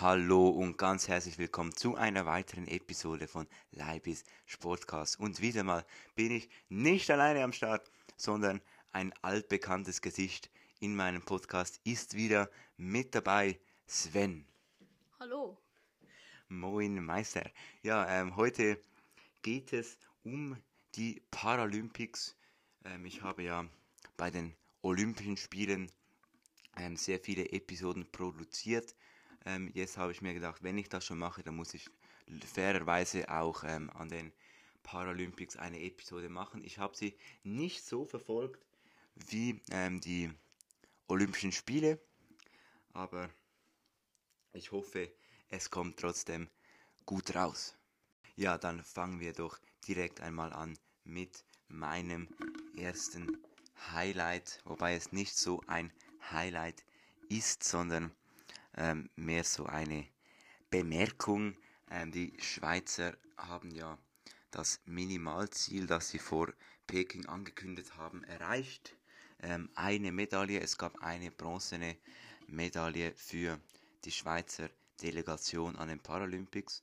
Hallo und ganz herzlich willkommen zu einer weiteren Episode von Leibis Sportcast. Und wieder mal bin ich nicht alleine am Start, sondern ein altbekanntes Gesicht in meinem Podcast ist wieder mit dabei, Sven. Hallo. Moin Meister. Ja, ähm, heute geht es um die Paralympics. Ähm, ich habe ja bei den Olympischen Spielen ähm, sehr viele Episoden produziert ähm, jetzt habe ich mir gedacht, wenn ich das schon mache, dann muss ich fairerweise auch ähm, an den Paralympics eine Episode machen. Ich habe sie nicht so verfolgt wie ähm, die Olympischen Spiele, aber ich hoffe, es kommt trotzdem gut raus. Ja, dann fangen wir doch direkt einmal an mit meinem ersten Highlight, wobei es nicht so ein Highlight ist, sondern ähm, mehr so eine Bemerkung. Ähm, die Schweizer haben ja das Minimalziel, das sie vor Peking angekündigt haben, erreicht. Ähm, eine Medaille, es gab eine bronzene Medaille für die Schweizer Delegation an den Paralympics.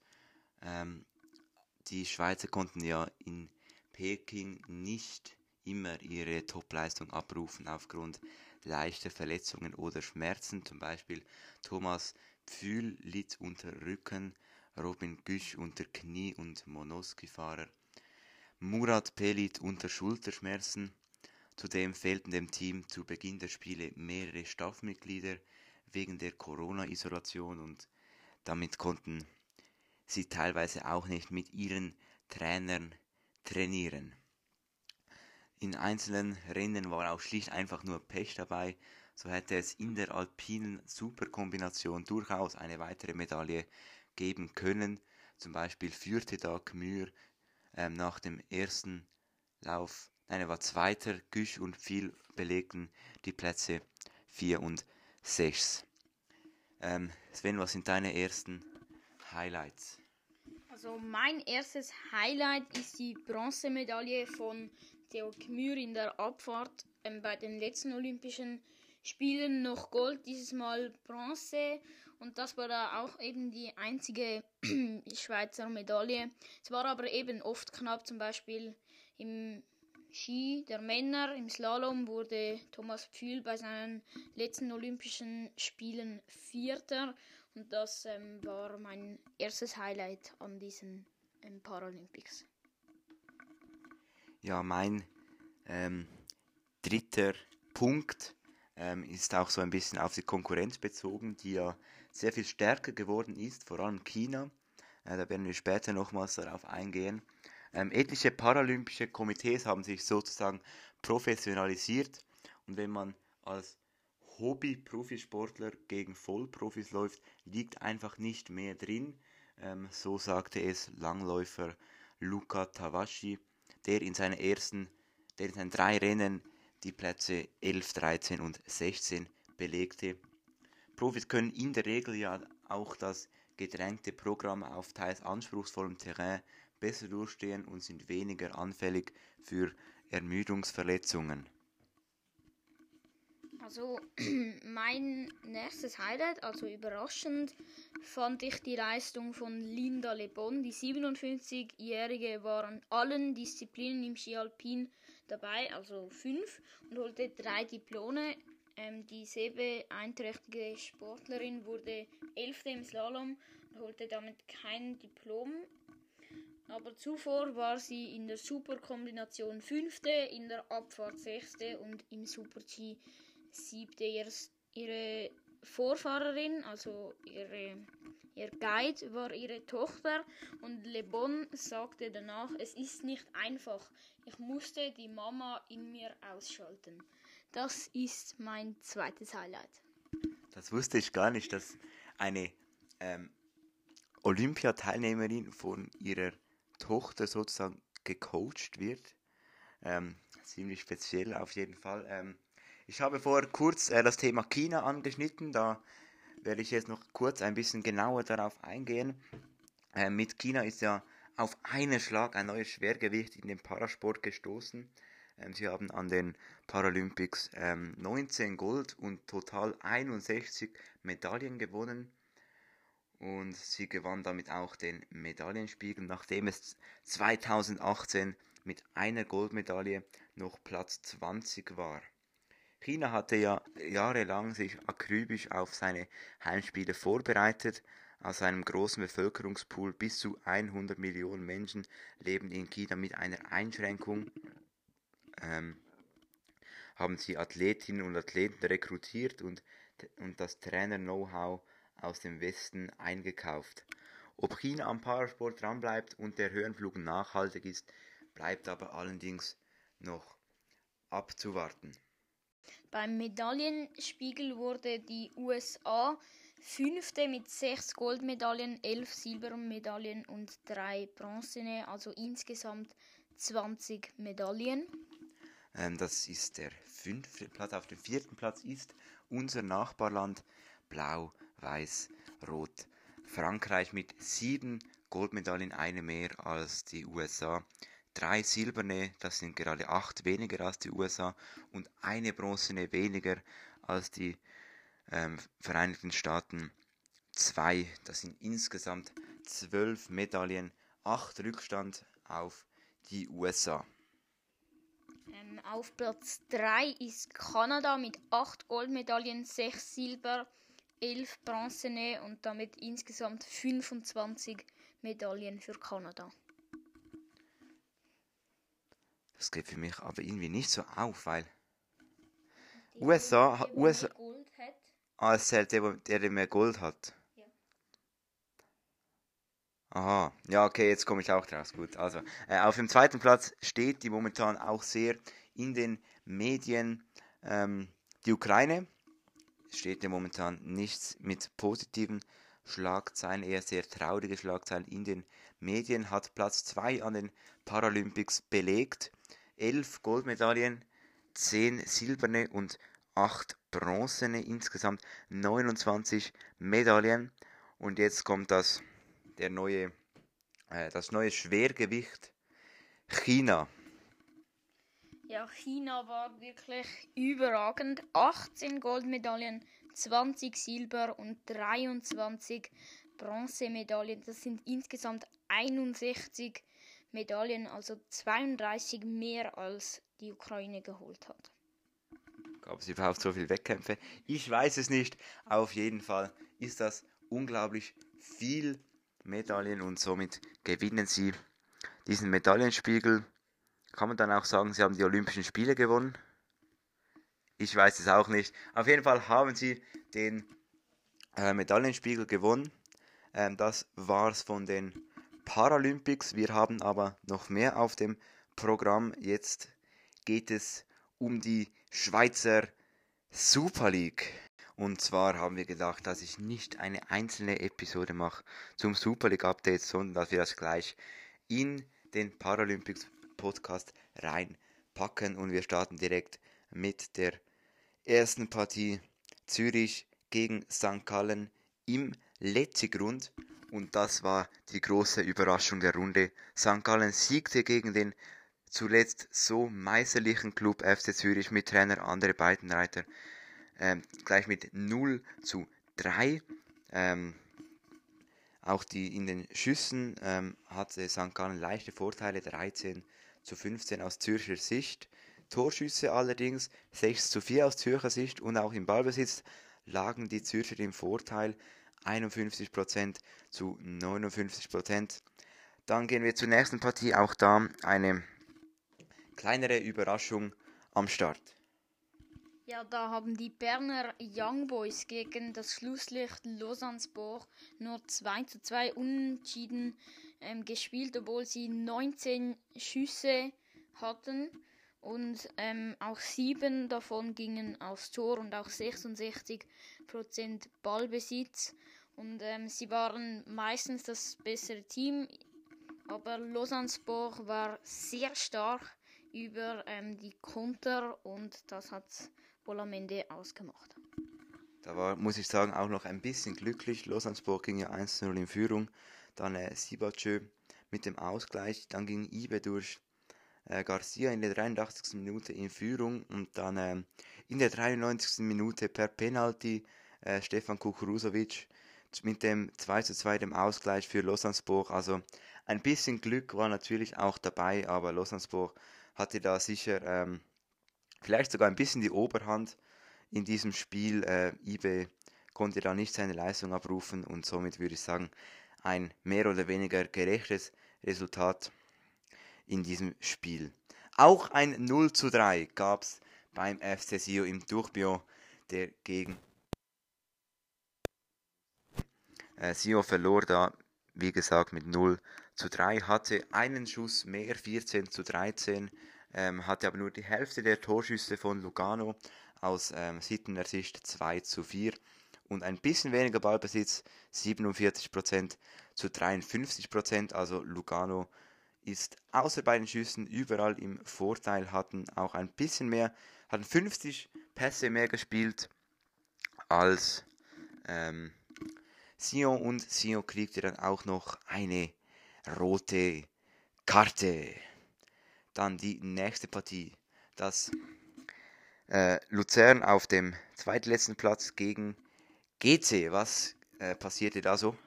Ähm, die Schweizer konnten ja in Peking nicht immer ihre Topleistung abrufen aufgrund leichter Verletzungen oder Schmerzen. Zum Beispiel Thomas Pfühl litt unter Rücken, Robin Güsch unter Knie- und Monoski-Fahrer. Murat Pelit unter Schulterschmerzen. Zudem fehlten dem Team zu Beginn der Spiele mehrere Staffmitglieder wegen der Corona-Isolation und damit konnten sie teilweise auch nicht mit ihren Trainern trainieren. In einzelnen Rennen war auch schlicht einfach nur Pech dabei, so hätte es in der alpinen Superkombination durchaus eine weitere Medaille geben können. Zum Beispiel führte da Gmür ähm, nach dem ersten Lauf, nein, er war zweiter, Güsch und viel belegten die Plätze 4 und 6. Ähm, Sven, was sind deine ersten Highlights? Also mein erstes Highlight ist die Bronzemedaille von Theo Gmür in der Abfahrt ähm, bei den letzten Olympischen Spielen noch Gold, dieses Mal Bronze und das war da auch eben die einzige Schweizer Medaille. Es war aber eben oft knapp, zum Beispiel im Ski der Männer im Slalom wurde Thomas Pfühl bei seinen letzten Olympischen Spielen Vierter und das ähm, war mein erstes Highlight an diesen ähm, Paralympics. Ja, mein ähm, dritter Punkt ähm, ist auch so ein bisschen auf die Konkurrenz bezogen, die ja sehr viel stärker geworden ist, vor allem China. Äh, da werden wir später nochmals darauf eingehen. Ähm, etliche paralympische Komitees haben sich sozusagen professionalisiert und wenn man als Hobby-Profisportler gegen Vollprofis läuft, liegt einfach nicht mehr drin. Ähm, so sagte es Langläufer Luca Tawashi der in seinen ersten, der in seinen drei Rennen die Plätze 11, 13 und 16 belegte. Profis können in der Regel ja auch das gedrängte Programm auf teils anspruchsvollem Terrain besser durchstehen und sind weniger anfällig für Ermüdungsverletzungen. Also mein nächstes Highlight, also überraschend, fand ich die Leistung von Linda Le Bon. Die 57-Jährige war an allen Disziplinen im Ski Alpin dabei, also fünf, und holte drei Diplome. Ähm, die sehbeeinträchtigte Sportlerin wurde elfte im Slalom und holte damit kein Diplom. Aber zuvor war sie in der Superkombination fünfte, in der Abfahrt sechste und im Super-G siebte. Ihre Vorfahrerin, also ihre, ihr Guide, war ihre Tochter und Le Bon sagte danach, es ist nicht einfach. Ich musste die Mama in mir ausschalten. Das ist mein zweites Highlight. Das wusste ich gar nicht, dass eine ähm, Olympiateilnehmerin von ihrer Tochter sozusagen gecoacht wird. Ähm, ziemlich speziell auf jeden Fall. Ähm, ich habe vorher kurz äh, das Thema China angeschnitten, da werde ich jetzt noch kurz ein bisschen genauer darauf eingehen. Äh, mit China ist ja auf einen Schlag ein neues Schwergewicht in den Parasport gestoßen. Ähm, sie haben an den Paralympics ähm, 19 Gold und total 61 Medaillen gewonnen. und sie gewann damit auch den Medaillenspiegel, nachdem es 2018 mit einer Goldmedaille noch Platz 20 war. China hatte ja jahrelang sich akribisch auf seine Heimspiele vorbereitet. Aus einem großen Bevölkerungspool bis zu 100 Millionen Menschen leben in China mit einer Einschränkung. Ähm, haben sie Athletinnen und Athleten rekrutiert und, und das Trainer-Know-how aus dem Westen eingekauft. Ob China am Parasport dranbleibt und der Höhenflug nachhaltig ist, bleibt aber allerdings noch abzuwarten. Beim Medaillenspiegel wurde die USA fünfte mit sechs Goldmedaillen, elf Silbermedaillen und drei Bronzene, also insgesamt 20 Medaillen. Ähm, das ist der fünfte Platz. Auf dem vierten Platz ist unser Nachbarland Blau, Weiß, Rot. Frankreich mit sieben Goldmedaillen, eine mehr als die USA. Drei silberne, das sind gerade acht weniger als die USA und eine bronzene weniger als die ähm, Vereinigten Staaten. Zwei, das sind insgesamt zwölf Medaillen, acht Rückstand auf die USA. Ähm, auf Platz 3 ist Kanada mit 8 Goldmedaillen, 6 Silber, 11 Bronzene und damit insgesamt 25 Medaillen für Kanada. Das geht für mich aber irgendwie nicht so auf, weil USA, Der, USA, Gold hat. ah, es zählt der, der, mehr Gold hat. Ja. Aha, ja, okay, jetzt komme ich auch draus. Gut, also äh, auf dem zweiten Platz steht die momentan auch sehr in den Medien ähm, die Ukraine. Steht ja momentan nichts mit positiven Schlagzeilen, eher sehr traurige Schlagzeilen in den Medien. Hat Platz 2 an den Paralympics belegt. Elf Goldmedaillen, 10 silberne und 8 bronzene, insgesamt 29 Medaillen. Und jetzt kommt das der neue, äh, das neue Schwergewicht China. Ja, China war wirklich überragend. 18 Goldmedaillen, 20 Silber und 23 Bronzemedaillen. Das sind insgesamt 61 Medaillen, also 32 mehr als die Ukraine geholt hat. Gab es überhaupt so viele Wettkämpfe? Ich weiß es nicht. Auf jeden Fall ist das unglaublich viel Medaillen und somit gewinnen sie diesen Medaillenspiegel. Kann man dann auch sagen, sie haben die Olympischen Spiele gewonnen? Ich weiß es auch nicht. Auf jeden Fall haben sie den äh, Medaillenspiegel gewonnen. Ähm, das war's von den Paralympics. Wir haben aber noch mehr auf dem Programm. Jetzt geht es um die Schweizer Super League. Und zwar haben wir gedacht, dass ich nicht eine einzelne Episode mache zum Super League Update, sondern dass wir das gleich in den Paralympics Podcast reinpacken. Und wir starten direkt mit der ersten Partie Zürich gegen St. Gallen im Letzigrund. Und das war die große Überraschung der Runde. St. Gallen siegte gegen den zuletzt so meisterlichen Club FC Zürich mit Trainer andere Breitenreiter ähm, gleich mit 0 zu 3. Ähm, auch die in den Schüssen ähm, hatte St. Gallen leichte Vorteile, 13 zu 15 aus Zürcher Sicht. Torschüsse allerdings 6 zu 4 aus Zürcher Sicht und auch im Ballbesitz lagen die Zürcher im Vorteil 51% zu 59%. Dann gehen wir zur nächsten Partie, auch da eine kleinere Überraschung am Start. Ja, da haben die Berner Young Boys gegen das Schlusslicht Lausanne-Sport nur 2 zu 2 unentschieden ähm, gespielt, obwohl sie 19 Schüsse hatten und ähm, auch sieben davon gingen aufs Tor und auch 66% Ballbesitz. Und ähm, sie waren meistens das bessere Team, aber Lausanne Sport war sehr stark über ähm, die Konter und das hat wohl am Ende ausgemacht. Da war, muss ich sagen, auch noch ein bisschen glücklich. Lausanne-Sport ging ja 1-0 in Führung. Dann äh, Sibachö mit dem Ausgleich. Dann ging Ibe durch äh, Garcia in der 83. Minute in Führung. Und dann äh, in der 93. Minute per Penalty äh, Stefan Kukurusovic mit dem 2 zu 2 dem Ausgleich für Lausanne-Sport. Also ein bisschen Glück war natürlich auch dabei, aber Lausanne-Sport hatte da sicher ähm, vielleicht sogar ein bisschen die Oberhand in diesem Spiel. Äh, IB konnte da nicht seine Leistung abrufen und somit würde ich sagen, ein mehr oder weniger gerechtes Resultat in diesem Spiel. Auch ein 0 zu 3 gab es beim FC Sio im Durchbio, der gegen äh, Sio verlor da, wie gesagt, mit 0 zu 3, hatte einen Schuss mehr, 14 zu 13, ähm, hatte aber nur die Hälfte der Torschüsse von Lugano aus ähm, Sittener Sicht 2 zu 4 und ein bisschen weniger Ballbesitz, 47% zu 53%, also Lugano ist außer bei den Schüssen überall im Vorteil, hatten auch ein bisschen mehr, hatten 50 Pässe mehr gespielt als ähm, Sion und Sion kriegte dann auch noch eine rote Karte. Dann die nächste Partie, das äh, Luzern auf dem zweitletzten Platz gegen GC. Was äh, passierte da so?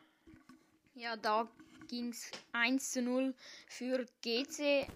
Ja, da ging es 1 zu 0 für GC.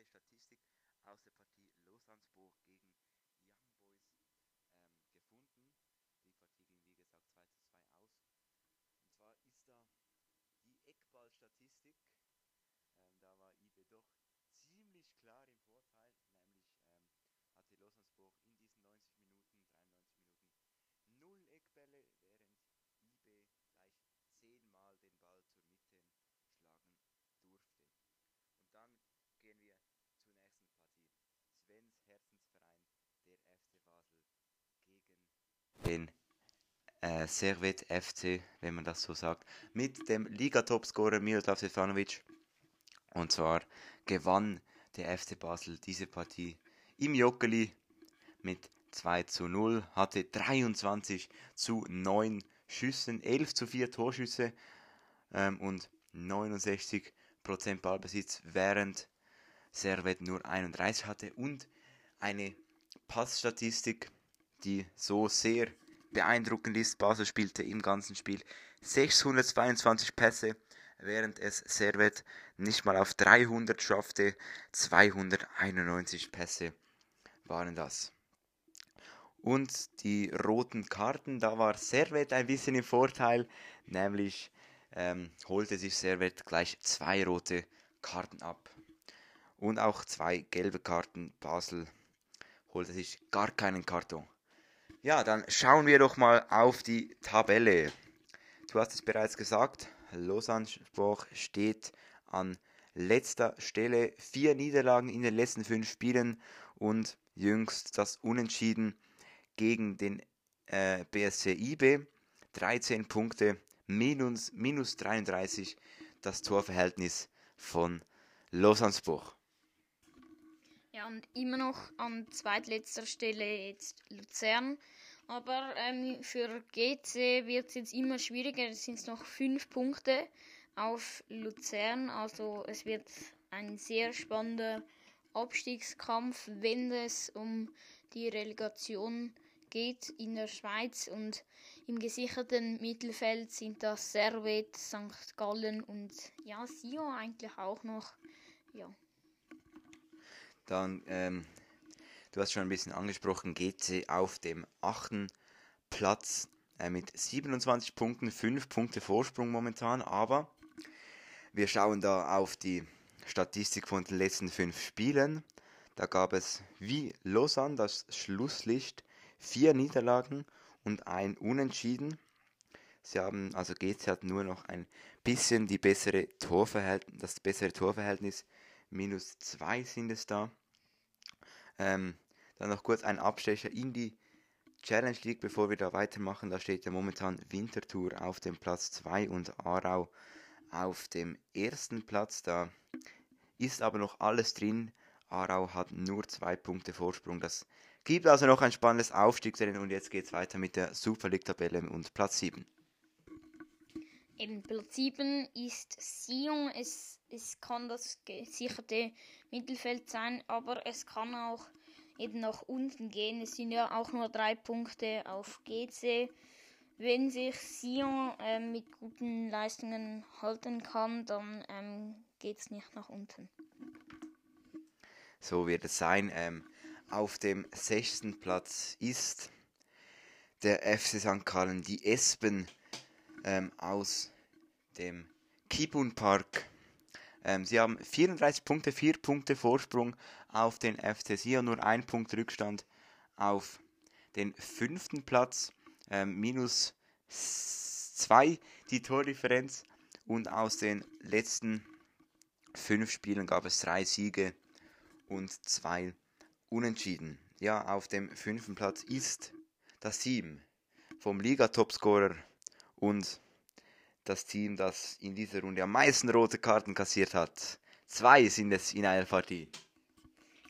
Spannende Statistik aus der Partie Lausanne-Sport gegen Young Boys ähm, gefunden. Die Partie ging wie gesagt 2 zu 2 aus. Und zwar ist da die Eckballstatistik. Ähm, da war IB doch ziemlich klar im Vorteil, nämlich ähm, hatte Lausanne-Sport in diesen 90 Minuten, 93 Minuten, null Eckbälle, während IB gleich zehnmal den Ball zur Mitte schlagen durfte. Und damit gehen wir zur nächsten Partie. Svens Herzensverein, der FC Basel, gegen den äh, Servet FC, wenn man das so sagt, mit dem Ligatopscorer Miroslav Stefanovic. Und zwar gewann der FC Basel diese Partie im Joggeli mit 2 zu 0, hatte 23 zu 9 Schüssen, 11 zu 4 Torschüsse ähm, und 69% Ballbesitz, während Servet nur 31 hatte und eine Passstatistik, die so sehr beeindruckend ist. Basel spielte im ganzen Spiel 622 Pässe, während es Servet nicht mal auf 300 schaffte. 291 Pässe waren das. Und die roten Karten, da war Servet ein bisschen im Vorteil, nämlich ähm, holte sich Servet gleich zwei rote Karten ab und auch zwei gelbe Karten. Basel holte sich gar keinen Karton. Ja, dann schauen wir doch mal auf die Tabelle. Du hast es bereits gesagt, Lausanne Sport steht an letzter Stelle. Vier Niederlagen in den letzten fünf Spielen und jüngst das Unentschieden gegen den äh, BSC IB. 13 Punkte, minus, minus 33 das Torverhältnis von Lausanne Sport. Ja, und immer noch an zweitletzter Stelle jetzt Luzern. Aber ähm, für GC wird es jetzt immer schwieriger. Es sind noch fünf Punkte auf Luzern. Also es wird ein sehr spannender Abstiegskampf, wenn es um die Relegation geht in der Schweiz. Und im gesicherten Mittelfeld sind das Servet, St. Gallen und ja, Sion eigentlich auch noch. Ja. Dann, ähm, du hast schon ein bisschen angesprochen, GC auf dem achten Platz äh, mit 27 Punkten, 5 Punkte Vorsprung momentan, aber wir schauen da auf die Statistik von den letzten 5 Spielen. Da gab es wie Lausanne das Schlusslicht vier Niederlagen und ein Unentschieden. Sie haben, also GC hat nur noch ein bisschen die bessere Torverhältnis, das bessere Torverhältnis. Minus 2 sind es da. Ähm, dann noch kurz ein Abstecher in die Challenge League, bevor wir da weitermachen. Da steht ja momentan Winterthur auf dem Platz 2 und Aarau auf dem ersten Platz. Da ist aber noch alles drin. Aarau hat nur zwei Punkte Vorsprung. Das gibt also noch ein spannendes Aufstiegsrennen und jetzt geht es weiter mit der Super League-Tabelle und Platz 7. Eben Platz 7 ist Sion. Es, es kann das gesicherte Mittelfeld sein, aber es kann auch eben nach unten gehen. Es sind ja auch nur drei Punkte auf GC. Wenn sich Sion äh, mit guten Leistungen halten kann, dann ähm, geht es nicht nach unten. So wird es sein. Ähm, auf dem sechsten Platz ist der FC St. Gallen, die Espen ähm, aus dem Kibun Park. Ähm, sie haben 34 Punkte, 4 Punkte Vorsprung auf den FC Sion, nur ein Punkt Rückstand auf den fünften Platz, ähm, minus 2 die Tordifferenz und aus den letzten fünf Spielen gab es drei Siege und zwei Unentschieden. Ja, auf dem fünften Platz ist das Team vom Liga-Topscorer und das Team, das in dieser Runde am meisten rote Karten kassiert hat. Zwei sind es in einer Partie.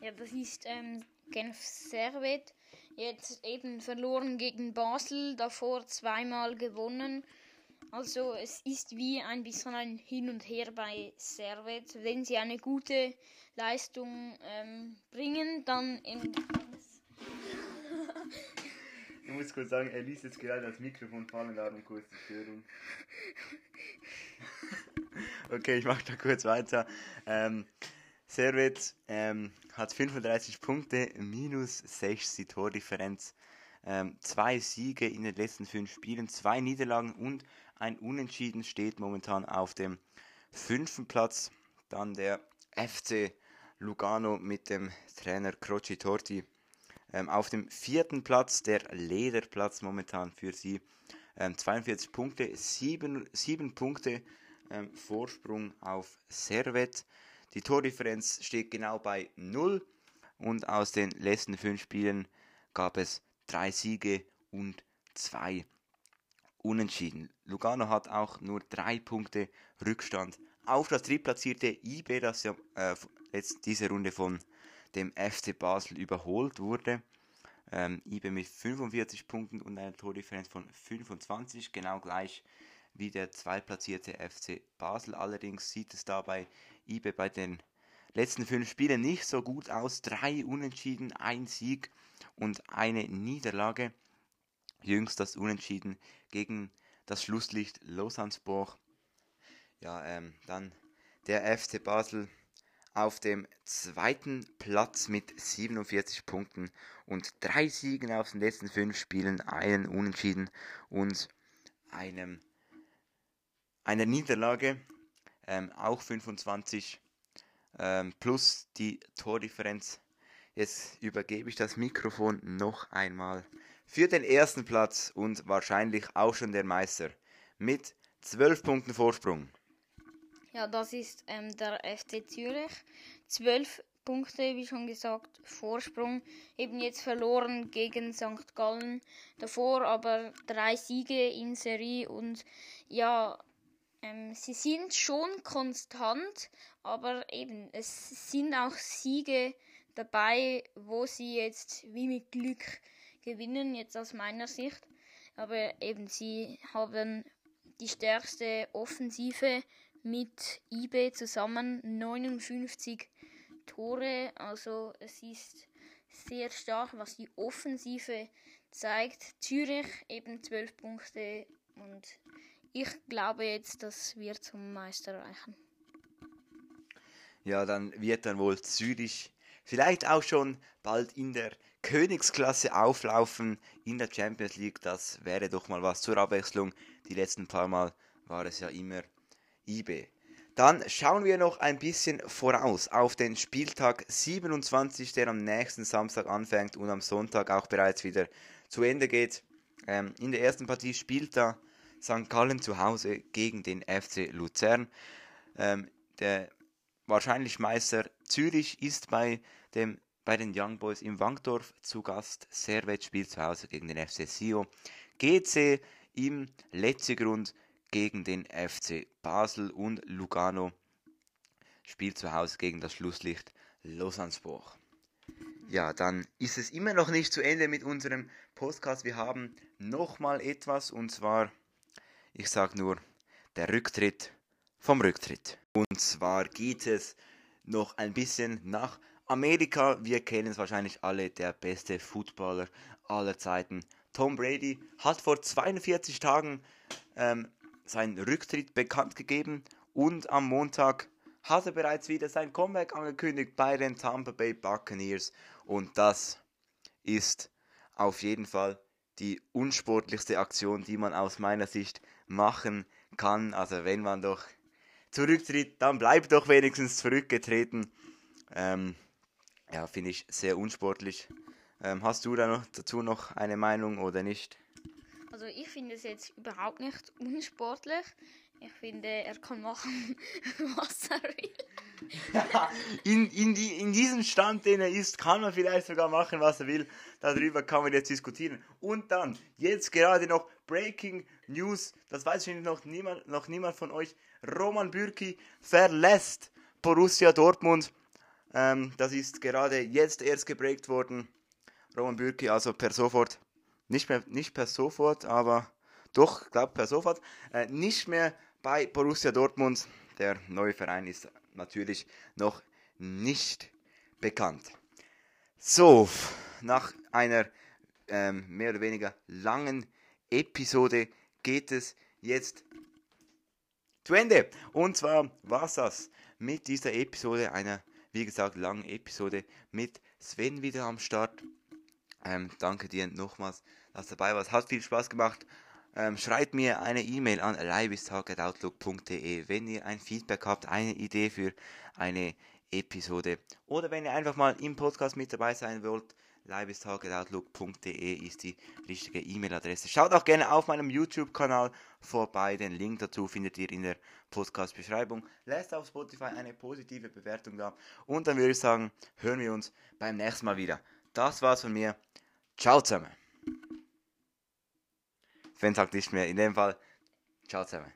Ja, das ist ähm, Genf Servet. Jetzt eben verloren gegen Basel, davor zweimal gewonnen. Also es ist wie ein bisschen ein Hin und Her bei Servet. Wenn sie eine gute Leistung ähm, bringen, dann in Ich muss kurz sagen, er ließ jetzt gerade das Mikrofon fallen, darum kurz die Störung. okay, ich mache da kurz weiter. Ähm, Servet ähm, hat 35 Punkte, minus 6 die Tordifferenz. Ähm, zwei Siege in den letzten fünf Spielen, zwei Niederlagen und ein Unentschieden steht momentan auf dem fünften Platz. Dann der FC Lugano mit dem Trainer Croci Torti. Ähm, auf dem vierten Platz, der Lederplatz momentan für sie. Ähm, 42 Punkte, 7, 7 Punkte ähm, Vorsprung auf Servet. Die Tordifferenz steht genau bei 0 und aus den letzten 5 Spielen gab es 3 Siege und 2 Unentschieden. Lugano hat auch nur 3 Punkte Rückstand auf das drittplatzierte IB, das ja äh, jetzt diese Runde von dem FC Basel überholt wurde. Ähm, IB mit 45 Punkten und einer Tordifferenz von 25, genau gleich wie der zweitplatzierte FC Basel. Allerdings sieht es dabei IB bei den letzten fünf Spielen nicht so gut aus. Drei Unentschieden, ein Sieg und eine Niederlage. Jüngst das Unentschieden gegen das Schlusslicht Lausanne-Sport. Ja, ähm, dann der FC Basel auf dem zweiten Platz mit 47 Punkten und drei Siegen aus den letzten fünf Spielen, einen Unentschieden und einem, einer Niederlage, ähm, auch 25 ähm, plus die Tordifferenz. Jetzt übergebe ich das Mikrofon noch einmal für den ersten Platz und wahrscheinlich auch schon der Meister mit 12 Punkten Vorsprung. Ja, das ist ähm, der FC Zürich. Zwölf Punkte, wie schon gesagt, Vorsprung. Eben jetzt verloren gegen St. Gallen. Davor aber drei Siege in Serie und ja, ähm, sie sind schon konstant, aber eben es sind auch Siege dabei, wo sie jetzt wie mit Glück gewinnen, jetzt aus meiner Sicht. Aber eben sie haben die stärkste Offensive mit eBay zusammen 59 Tore. Also es ist sehr stark, was die Offensive zeigt. Zürich eben 12 Punkte und ich glaube jetzt, dass wir zum Meister reichen. Ja, dann wird dann wohl Zürich vielleicht auch schon bald in der Königsklasse auflaufen in der Champions League. Das wäre doch mal was zur Abwechslung. Die letzten paar Mal war es ja immer IB. Dann schauen wir noch ein bisschen voraus auf den Spieltag 27, der am nächsten Samstag anfängt und am Sonntag auch bereits wieder zu Ende geht. Ähm, in der ersten Partie spielt da St. Gallen zu Hause gegen den FC Luzern. Ähm, der wahrscheinlich Meister Zürich ist bei, dem, bei den Young Boys im Wankdorf zu Gast. Servet spielt zu Hause gegen den FC Sio. GC im Letzegrund gegen den FC Basel und Lugano spielt zu Hause gegen das Schlusslicht Lausanne-Sport. Ja, dann ist es immer noch nicht zu Ende mit unserem Podcast. Wir haben nochmal etwas und zwar, ich sage nur, der Rücktritt vom Rücktritt. Und zwar geht es noch ein bisschen nach Amerika. Wir kennen es wahrscheinlich alle, der beste Footballer aller Zeiten. Tom Brady hat vor 42 Tagen ähm, seinen Rücktritt bekannt gegeben und am Montag hat er bereits wieder sein Comeback angekündigt bei den Tampa Bay Buccaneers und das ist auf jeden Fall die unsportlichste Aktion, die man aus meiner Sicht machen kann. Also wenn man doch zurücktritt, dann bleibt doch wenigstens zurückgetreten. Ähm, ja, finde ich sehr unsportlich. Ähm, hast du da noch dazu noch eine Meinung oder nicht? Also ich finde es jetzt überhaupt nicht unsportlich. Ich finde, er kann machen, was er will. in, in, die, in diesem Stand, den er ist, kann man vielleicht sogar machen, was er will. Darüber kann man jetzt diskutieren. Und dann, jetzt gerade noch Breaking News, das weiß ich noch niemand, noch niemand von euch. Roman Bürki verlässt Borussia Dortmund. Ähm, das ist gerade jetzt erst gebreakt worden. Roman Bürki also per sofort, nicht, mehr, nicht per sofort, aber doch, glaube per sofort, äh, nicht mehr bei Borussia Dortmund. Der neue Verein ist natürlich noch nicht bekannt. So, nach einer ähm, mehr oder weniger langen Episode geht es jetzt zu Ende. Und zwar war es das mit dieser Episode, einer, wie gesagt, langen Episode mit Sven wieder am Start. Ähm, danke dir nochmals, dass du dabei warst. Hat viel Spaß gemacht. Ähm, schreibt mir eine E-Mail an leibistalk.outlook.de, wenn ihr ein Feedback habt, eine Idee für eine Episode oder wenn ihr einfach mal im Podcast mit dabei sein wollt. leibistalk.outlook.de ist die richtige E-Mail-Adresse. Schaut auch gerne auf meinem YouTube-Kanal vorbei. Den Link dazu findet ihr in der Podcast-Beschreibung. Lasst auf Spotify eine positive Bewertung da. Und dann würde ich sagen, hören wir uns beim nächsten Mal wieder. Das war's von mir. Ciao zusammen. Sven sagt nicht mehr. In dem Fall, ciao zusammen.